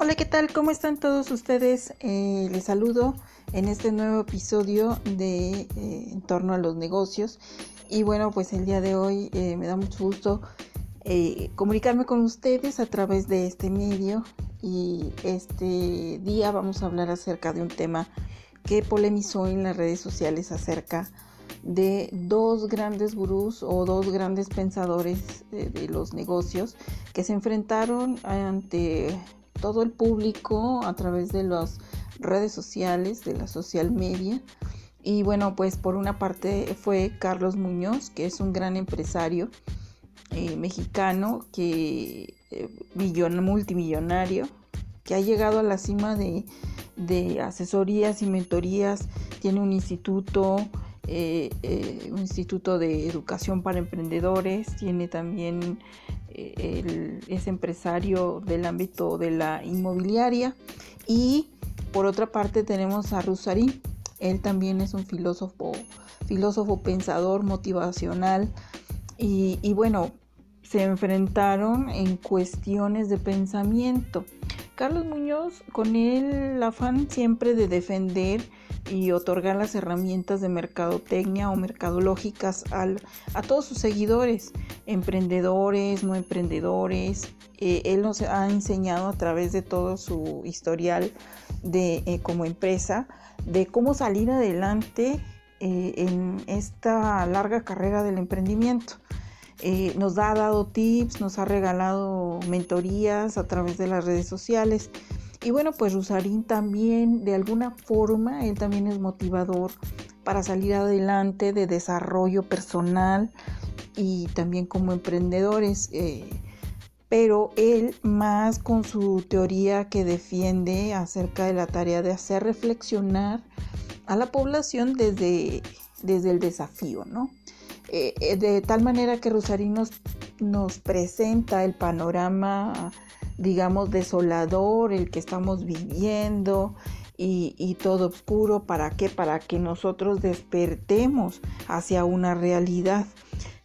Hola, ¿qué tal? ¿Cómo están todos ustedes? Eh, les saludo en este nuevo episodio de eh, En torno a los negocios. Y bueno, pues el día de hoy eh, me da mucho gusto comunicarme con ustedes a través de este medio. Y este día vamos a hablar acerca de un tema que polemizó en las redes sociales acerca de dos grandes gurús o dos grandes pensadores de los negocios que se enfrentaron ante todo el público a través de las redes sociales, de la social media. Y bueno, pues por una parte fue Carlos Muñoz, que es un gran empresario eh, mexicano, que eh, multimillonario, que ha llegado a la cima de, asesorías y mentorías, tiene un instituto, eh, un instituto de educación para emprendedores, tiene también es empresario del ámbito de la inmobiliaria. Y por otra parte tenemos a Rusarín, él también es un filósofo, filósofo pensador motivacional. Y, y bueno, se enfrentaron en cuestiones de pensamiento. Carlos Muñoz, con el afán siempre de defender y otorgar las herramientas de mercadotecnia o mercadológicas a todos sus seguidores, emprendedores, no emprendedores. Eh, él nos ha enseñado a través de todo su historial de, eh, como empresa de cómo salir adelante eh, en esta larga carrera del emprendimiento. nos ha dado tips, nos ha regalado mentorías a través de las redes sociales y bueno, pues Rusarín también, de alguna forma, él también es motivador para salir adelante de desarrollo personal y también como emprendedores. Eh, pero él más con su teoría que defiende acerca de la tarea de hacer reflexionar a la población desde, desde el desafío, ¿no? Eh, eh, de tal manera que Rusarín nos, nos presenta el panorama digamos, desolador, el que estamos viviendo y, todo oscuro. ¿Para qué? Para que nosotros despertemos hacia una realidad.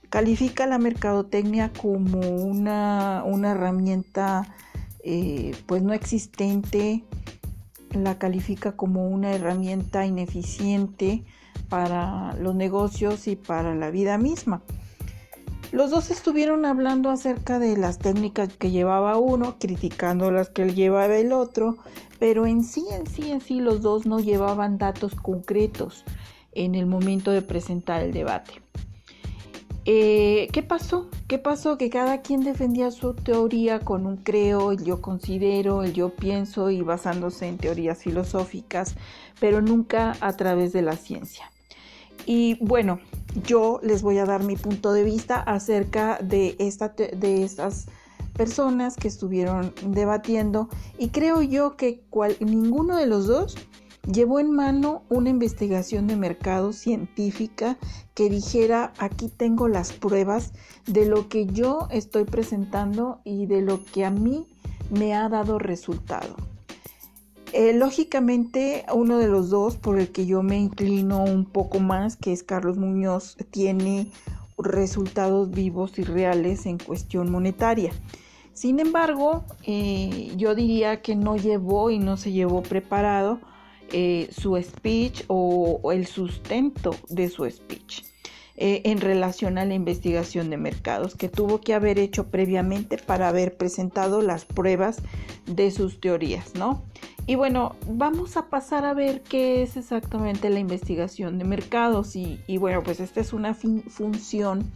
Califica la mercadotecnia como una, una herramienta eh, pues no existente, la califica como una herramienta ineficiente para los negocios y para la vida misma. Los dos estuvieron hablando acerca de las técnicas que llevaba uno, criticando las que llevaba el otro, pero en sí, en sí, en sí los dos no llevaban datos concretos en el momento de presentar el debate. Eh, ¿Qué pasó? ¿Qué pasó? Que cada quien defendía su teoría con un creo, el yo considero, el yo pienso y basándose en teorías filosóficas, pero nunca a través de la ciencia. Y bueno, yo les voy a dar mi punto de vista acerca de, esta, de estas personas que estuvieron debatiendo y creo yo que ninguno de los dos llevó en mano una investigación de mercado científica que dijera aquí tengo las pruebas de lo que yo estoy presentando y de lo que a mí me ha dado resultado. Eh, lógicamente, uno de los dos por el que yo me inclino un poco más, que es Carlos Muñoz, tiene resultados vivos y reales en cuestión monetaria. Sin embargo, eh, yo diría que no llevó y no se llevó preparado eh, su speech o, el sustento de su speech en relación a la investigación de mercados que tuvo que haber hecho previamente para haber presentado las pruebas de sus teorías, ¿no? Y bueno, vamos a pasar a ver qué es exactamente la investigación de mercados. Y, bueno, pues esta es una función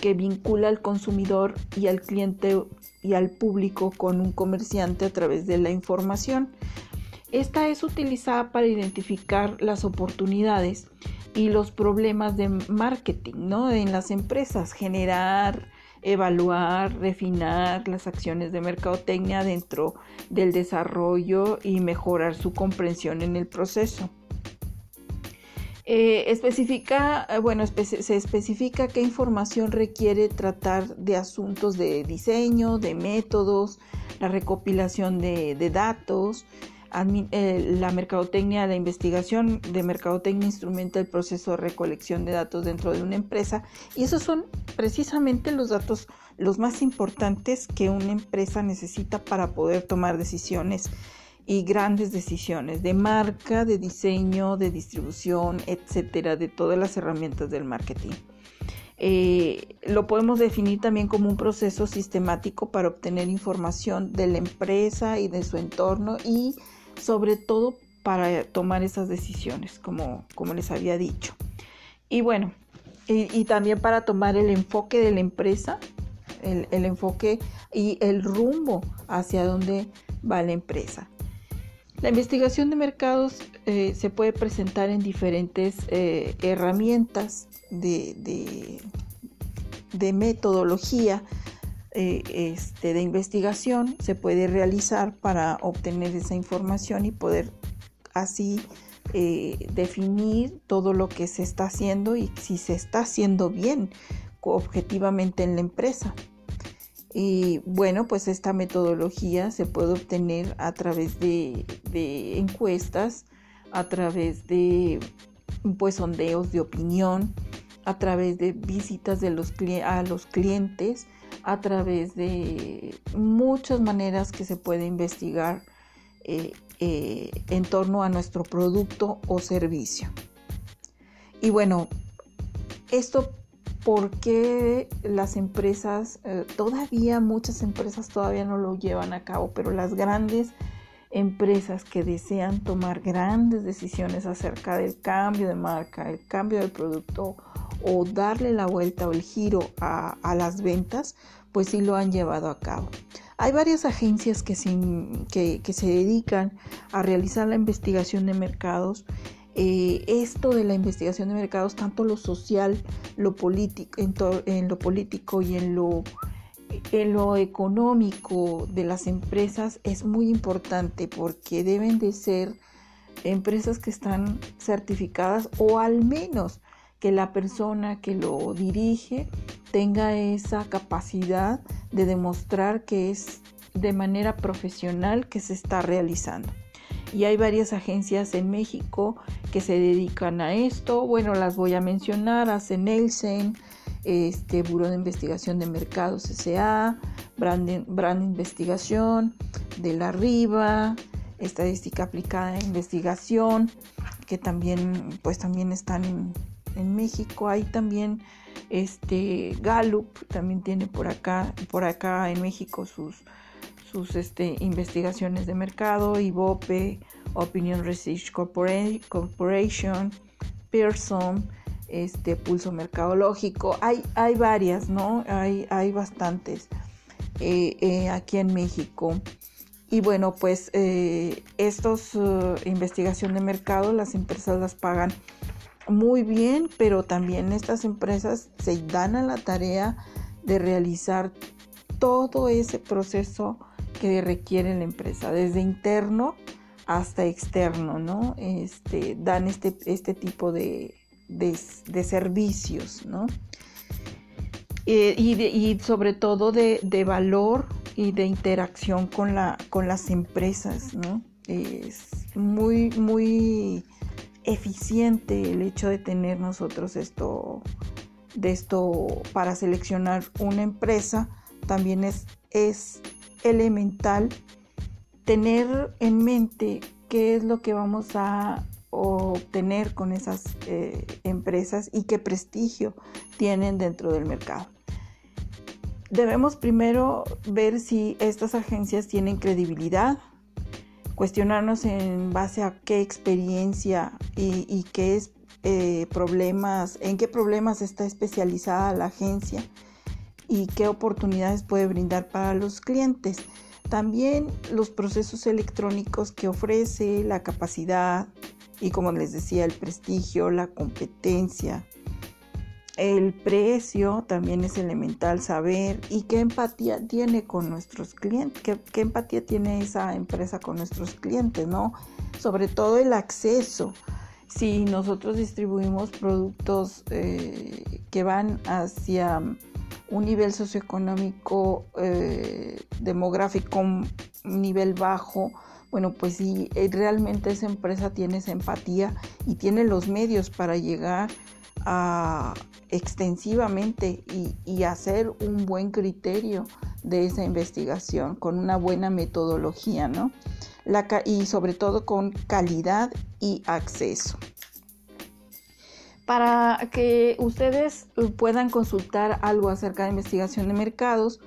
que vincula al consumidor y al cliente y al público con un comerciante a través de la información. Esta es utilizada para identificar las oportunidades y los problemas de marketing ¿no? en las empresas, generar evaluar, refinar las acciones de mercadotecnia dentro del desarrollo y mejorar su comprensión en el proceso. Eh, especifica, eh, bueno, se especifica qué información requiere tratar de asuntos de diseño, de métodos, la recopilación de, datos, eh, la mercadotecnia, la investigación de mercadotecnia instrumenta el proceso de recolección de datos dentro de una empresa y esos son precisamente los datos los más importantes que una empresa necesita para poder tomar decisiones y grandes decisiones de marca, de diseño, de distribución, etcétera, de todas las herramientas del marketing. Eh, lo podemos definir también como un proceso sistemático para obtener información de la empresa y de su entorno y sobre todo para tomar esas decisiones, como, como les había dicho. Y bueno, y, también para tomar el enfoque de la empresa, el, enfoque y el rumbo hacia dónde va la empresa. La investigación de mercados eh, se puede presentar en diferentes eh, herramientas de, de, metodología eh, este, de investigación. Se puede realizar para obtener esa información y poder así definir todo lo que se está haciendo y si se está haciendo bien objetivamente en la empresa. Y bueno, pues esta metodología se puede obtener a través de, encuestas, a través de pues sondeos de opinión, a través de visitas de los, a los clientes, a través de muchas maneras que se puede investigar eh, eh, en torno a nuestro producto o servicio. Y bueno, esto por qué las empresas, eh, todavía muchas empresas todavía no lo llevan a cabo, pero las grandes empresas que desean tomar grandes decisiones acerca del cambio de marca, el cambio del producto o darle la vuelta o el giro a, las ventas, pues sí lo han llevado a cabo. Hay varias agencias que que se dedican a realizar la investigación de mercados eh, esto de la investigación de mercados, tanto lo social, lo político, en, lo político y en lo, en lo económico de las empresas es muy importante porque deben de ser empresas que están certificadas o al menos que la persona que lo dirige tenga esa capacidad de demostrar que es de manera profesional que se está realizando y hay varias agencias en México que se dedican a esto. Bueno, las voy a mencionar, hace Nelsen, este Buró de Investigación de Mercados SA, Brand, Brand Investigación, de la Riva, Estadística Aplicada en Investigación, que también, pues también están en, México. Hay también este Gallup, también tiene por acá, por acá en México sus sus este, investigaciones de mercado, IVOPE, Opinion Research Corporation, Pearson, este, Pulso Mercadológico. Hay, hay varias, ¿no? Hay, hay bastantes eh, eh, aquí en México. Y bueno, pues eh, estos investigación de mercado, las empresas las pagan muy bien, pero también estas empresas se dan a la tarea de realizar todo ese proceso que requiere la empresa, desde interno hasta externo, ¿no? Este, dan este, este tipo de, servicios, ¿no? Eh, y, sobre todo de, valor y de interacción con, la, con las empresas, ¿no? Es muy, muy eficiente el hecho de tener nosotros esto, de esto para seleccionar una empresa, también es, es elemental tener en mente qué es lo que vamos a obtener con esas eh, empresas y qué prestigio tienen dentro del mercado. Debemos primero ver si estas agencias tienen credibilidad, cuestionarnos en base a qué experiencia y, qué es, eh, problemas, en qué problemas está especializada la agencia y qué oportunidades puede brindar para los clientes. También los procesos electrónicos que ofrece, la capacidad y como les decía, el prestigio, la competencia. El precio también es elemental saber y qué empatía tiene con nuestros clientes, qué, empatía tiene esa empresa con nuestros clientes, ¿no? Sobre todo el acceso. Si nosotros distribuimos productos eh, que van hacia un nivel socioeconómico eh, demográfico, un nivel bajo, bueno, pues si eh, realmente esa empresa tiene esa empatía y tiene los medios para llegar extensivamente y, hacer un buen criterio de esa investigación con una buena metodología, ¿no? y sobre todo con calidad y acceso. Para que ustedes puedan consultar algo acerca de investigación de mercados,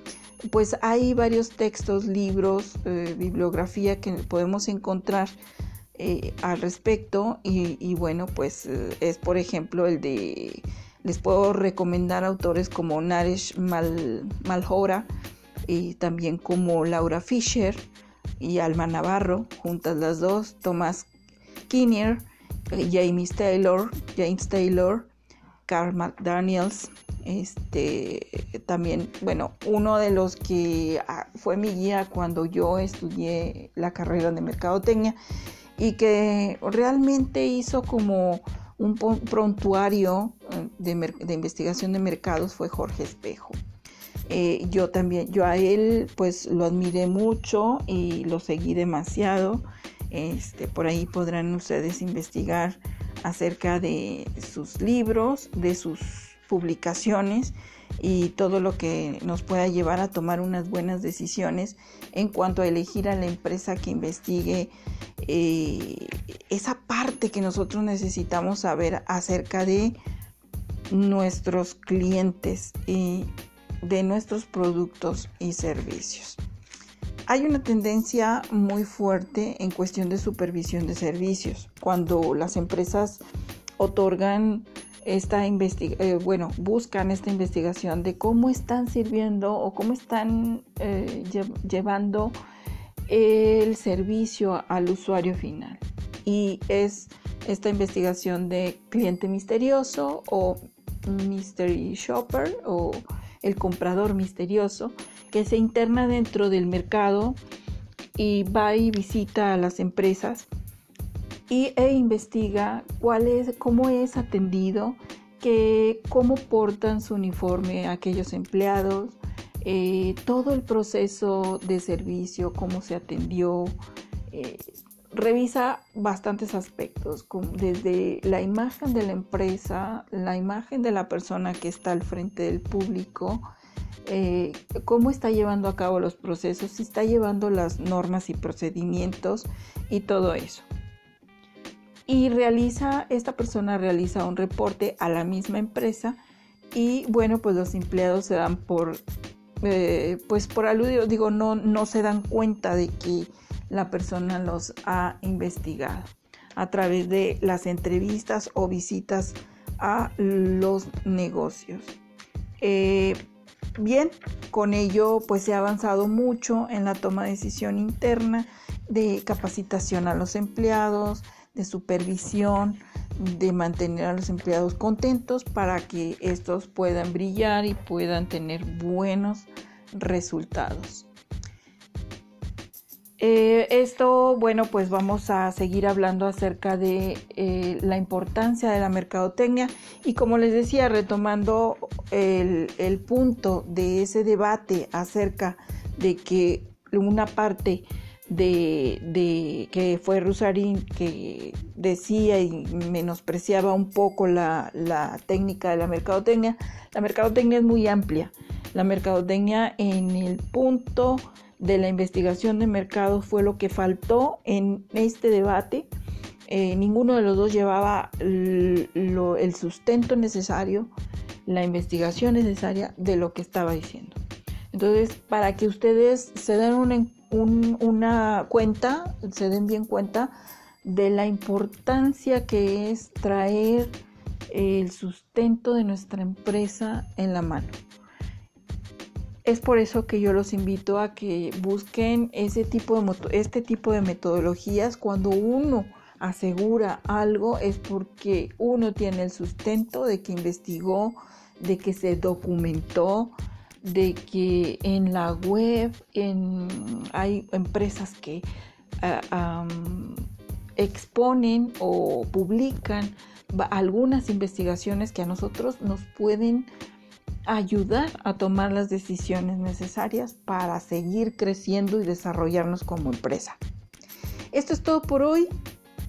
pues hay varios textos, libros, eh, bibliografía que podemos encontrar eh, al respecto y, bueno, pues eh, es por ejemplo el de, les puedo recomendar autores como Naresh Mal, Malhora y también como Laura Fisher y Alma Navarro, juntas las dos, Thomas Kinnear, James Taylor, James Taylor, Carl McDaniels, este también, bueno, uno de los que ah, fue mi guía cuando yo estudié la carrera de mercadotecnia y que realmente hizo como un prontuario eh, de, investigación de mercados fue Jorge Espejo. Eh, yo también, yo a él pues lo admiré mucho y lo seguí demasiado. Este, por ahí podrán ustedes investigar acerca de sus libros, de sus publicaciones y todo lo que nos pueda llevar a tomar unas buenas decisiones en cuanto a elegir a la empresa que investigue eh, esa parte que nosotros necesitamos saber acerca de nuestros clientes y de nuestros productos y servicios. Hay una tendencia muy fuerte en cuestión de supervisión de servicios. Cuando las empresas otorgan esta eh, bueno, buscan esta investigación de cómo están sirviendo o cómo están eh, llevando el servicio al usuario final. Y es esta investigación de cliente misterioso o mystery shopper o el comprador misterioso que se interna dentro del mercado y va y visita a las empresas y, e investiga cómo es atendido, cómo portan su uniforme aquellos empleados, eh, todo el proceso de servicio, cómo se atendió. Eh, revisa bastantes aspectos, desde la imagen de la empresa, la imagen de la persona que está al frente del público, eh, cómo está llevando a cabo los procesos, si está llevando las normas y procedimientos y todo eso y realiza, esta persona realiza un reporte a la misma empresa y bueno, pues los empleados se dan por, eh, pues por aludido, digo, no, no se dan cuenta de que la persona los ha investigado a través de las entrevistas o visitas a los negocios. Eh, bien, con ello pues se ha avanzado mucho en la toma de decisión interna de capacitación a los empleados, de supervisión, de mantener a los empleados contentos para que estos puedan brillar y puedan tener buenos resultados. Eh, esto, bueno, pues vamos a seguir hablando acerca de eh, la importancia de la mercadotecnia y como les decía, retomando el, el punto de ese debate acerca de que una parte de, que fue Rusarín que decía y menospreciaba un poco la, técnica de la mercadotecnia. La mercadotecnia es muy amplia. La mercadotecnia en el punto de la investigación de mercado fue lo que faltó en este debate. Eh, ninguno de los dos llevaba el sustento necesario, la investigación necesaria de lo que estaba diciendo. Entonces, para que ustedes se den un, una cuenta, se den bien cuenta de la importancia que es traer el sustento de nuestra empresa en la mano. Es por eso que yo los invito a que busquen ese tipo de, este tipo de metodologías cuando uno asegura algo es porque uno tiene el sustento de que investigó, de que se documentó, de que en la web hay empresas que ah, exponen o publican algunas investigaciones que a nosotros nos pueden ayudar a tomar las decisiones necesarias para seguir creciendo y desarrollarnos como empresa. Esto es todo por hoy.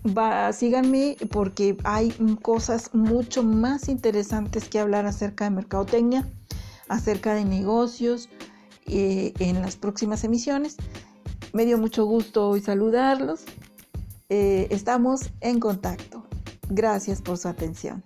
Va, síganme porque hay cosas mucho más interesantes que hablar acerca de mercadotecnia, acerca de negocios eh, en las próximas emisiones. Me dio mucho gusto hoy saludarlos. Eh, estamos en contacto. Gracias por su atención.